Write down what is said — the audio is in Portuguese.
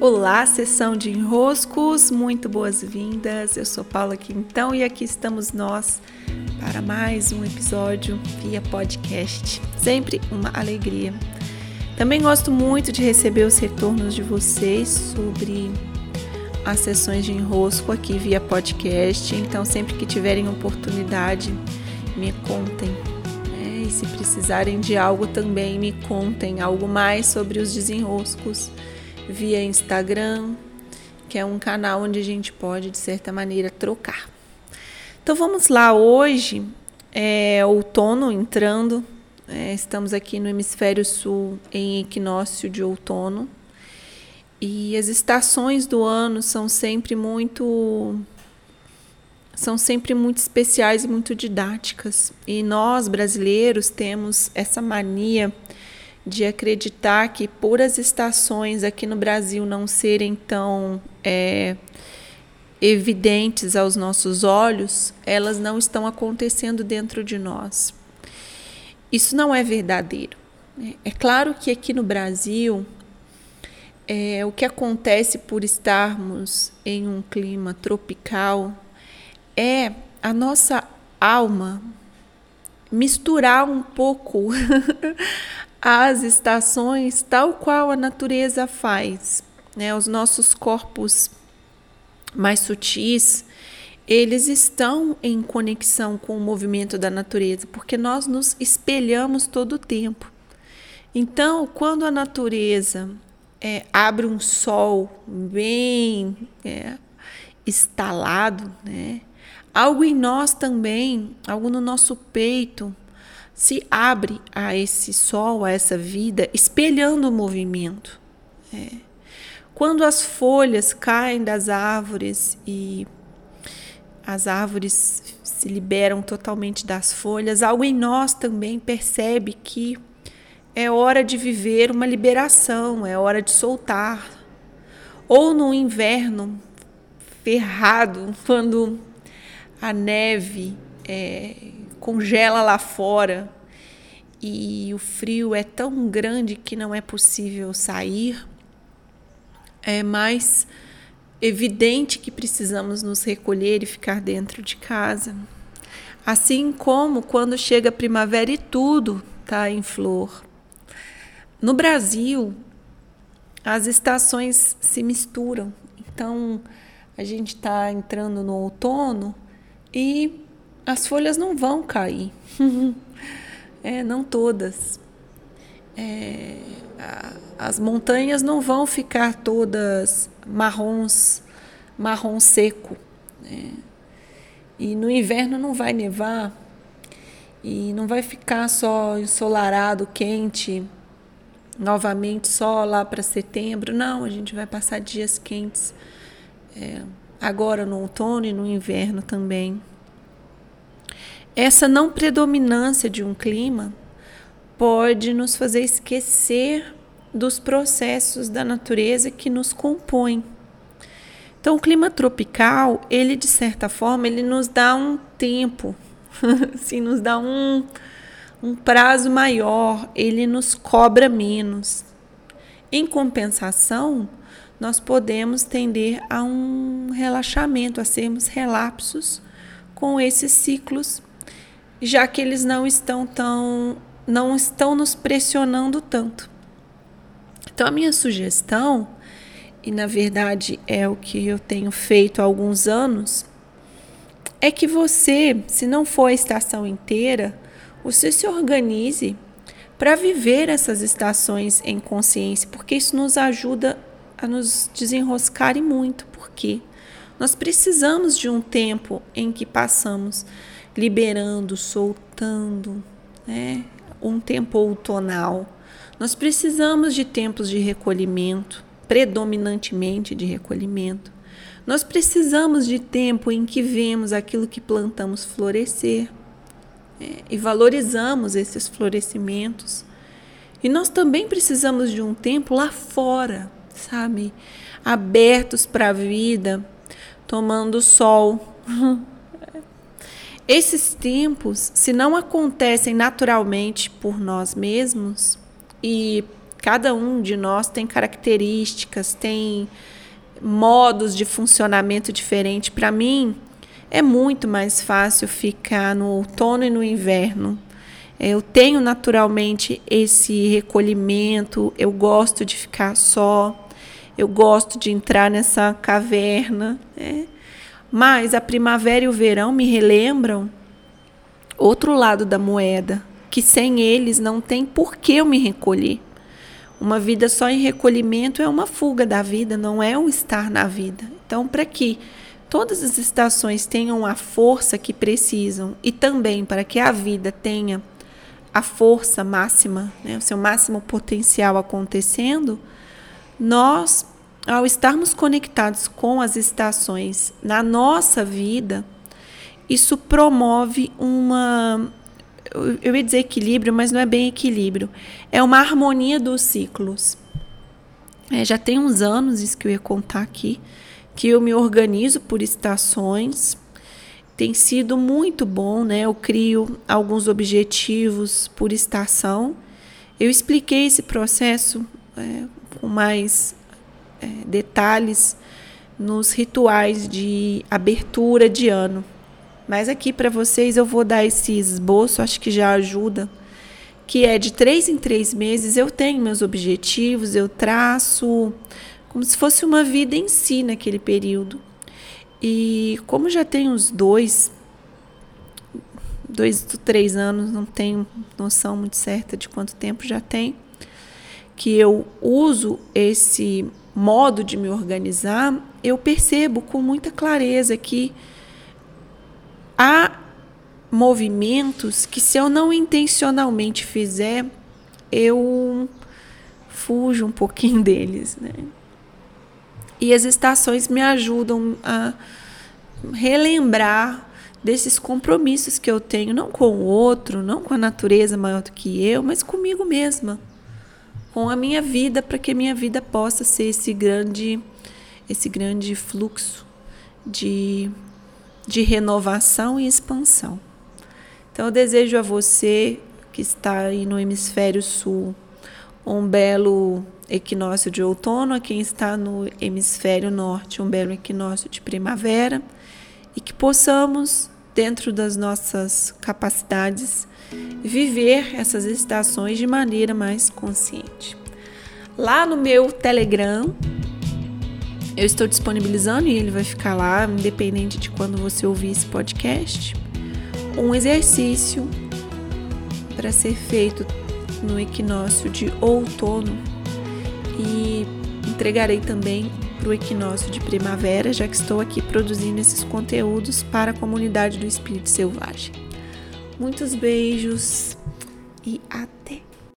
Olá, sessão de enroscos, muito boas-vindas. Eu sou Paula Quintão e aqui estamos nós para mais um episódio via podcast. Sempre uma alegria. Também gosto muito de receber os retornos de vocês sobre as sessões de enrosco aqui via podcast. Então, sempre que tiverem oportunidade, me contem. Né? E se precisarem de algo também, me contem algo mais sobre os desenroscos via Instagram, que é um canal onde a gente pode, de certa maneira, trocar. Então vamos lá, hoje é outono entrando, é, estamos aqui no hemisfério sul em equinócio de outono e as estações do ano são sempre muito são sempre muito especiais e muito didáticas. E nós brasileiros temos essa mania de acreditar que por as estações aqui no Brasil não serem tão é, evidentes aos nossos olhos, elas não estão acontecendo dentro de nós. Isso não é verdadeiro. É claro que aqui no Brasil, é, o que acontece por estarmos em um clima tropical é a nossa alma misturar um pouco as estações tal qual a natureza faz. Né? Os nossos corpos mais sutis, eles estão em conexão com o movimento da natureza, porque nós nos espelhamos todo o tempo. Então, quando a natureza é, abre um sol bem é, instalado, né? algo em nós também, algo no nosso peito, se abre a esse sol, a essa vida, espelhando o movimento. É. Quando as folhas caem das árvores e as árvores se liberam totalmente das folhas, algo em nós também percebe que é hora de viver uma liberação, é hora de soltar. Ou no inverno ferrado, quando a neve é, congela lá fora e o frio é tão grande que não é possível sair, é mais evidente que precisamos nos recolher e ficar dentro de casa. Assim como quando chega a primavera e tudo está em flor. No Brasil, as estações se misturam. Então, a gente está entrando no outono e as folhas não vão cair. é, não todas. É, as montanhas não vão ficar todas marrons, marrom seco. Né? E no inverno não vai nevar e não vai ficar só ensolarado, quente, novamente só lá para setembro. Não, a gente vai passar dias quentes é, agora no outono e no inverno também. Essa não predominância de um clima pode nos fazer esquecer dos processos da natureza que nos compõem. Então, o clima tropical, ele de certa forma, ele nos dá um tempo, assim, nos dá um, um prazo maior, ele nos cobra menos. Em compensação, nós podemos tender a um relaxamento, a sermos relapsos com esses ciclos já que eles não estão tão não estão nos pressionando tanto. Então a minha sugestão, e na verdade é o que eu tenho feito há alguns anos, é que você, se não for a estação inteira, você se organize para viver essas estações em consciência, porque isso nos ajuda a nos desenroscar e muito, porque nós precisamos de um tempo em que passamos liberando, soltando, né? um tempo outonal. Nós precisamos de tempos de recolhimento, predominantemente de recolhimento. Nós precisamos de tempo em que vemos aquilo que plantamos florescer é, e valorizamos esses florescimentos. E nós também precisamos de um tempo lá fora, sabe? Abertos para a vida, tomando sol, Esses tempos, se não acontecem naturalmente por nós mesmos, e Cada um de nós tem características, tem modos de funcionamento diferente. Para mim, é muito mais fácil ficar no outono e no inverno. Eu tenho naturalmente esse recolhimento, eu gosto de ficar só, eu gosto de entrar nessa caverna. Né? Mas a primavera e o verão me relembram outro lado da moeda, que sem eles não tem por que eu me recolher. Uma vida só em recolhimento é uma fuga da vida, não é um estar na vida. Então, para que todas as estações tenham a força que precisam e também para que a vida tenha a força máxima, né, o seu máximo potencial acontecendo, nós, ao estarmos conectados com as estações na nossa vida, isso promove uma. Eu ia dizer equilíbrio, mas não é bem equilíbrio. É uma harmonia dos ciclos. É, já tem uns anos, isso que eu ia contar aqui, que eu me organizo por estações. Tem sido muito bom, né? Eu crio alguns objetivos por estação. Eu expliquei esse processo é, com mais é, detalhes nos rituais de abertura de ano. Mas aqui para vocês eu vou dar esse esboço, acho que já ajuda, que é de três em três meses eu tenho meus objetivos, eu traço como se fosse uma vida em si naquele período. E como já tem uns dois, dois, três anos, não tenho noção muito certa de quanto tempo já tem, que eu uso esse modo de me organizar, eu percebo com muita clareza que há movimentos que, se eu não intencionalmente fizer, eu fujo um pouquinho deles, né? E as estações me ajudam a relembrar desses compromissos que eu tenho, não com o outro, não com a natureza maior do que eu, mas comigo mesma, com a minha vida, para que a minha vida possa ser esse grande, esse grande fluxo de de renovação e expansão. Então, eu desejo a você que está aí no hemisfério sul um belo equinócio de outono, a quem está no hemisfério norte, um belo equinócio de primavera e que possamos, dentro das nossas capacidades, viver essas estações de maneira mais consciente. Lá no meu Telegram, eu estou disponibilizando e ele vai ficar lá, independente de quando você ouvir esse podcast, um exercício para ser feito no equinócio de outono e entregarei também para o equinócio de primavera, já que estou aqui produzindo esses conteúdos para a comunidade do Espírito Selvagem. Muitos beijos e até!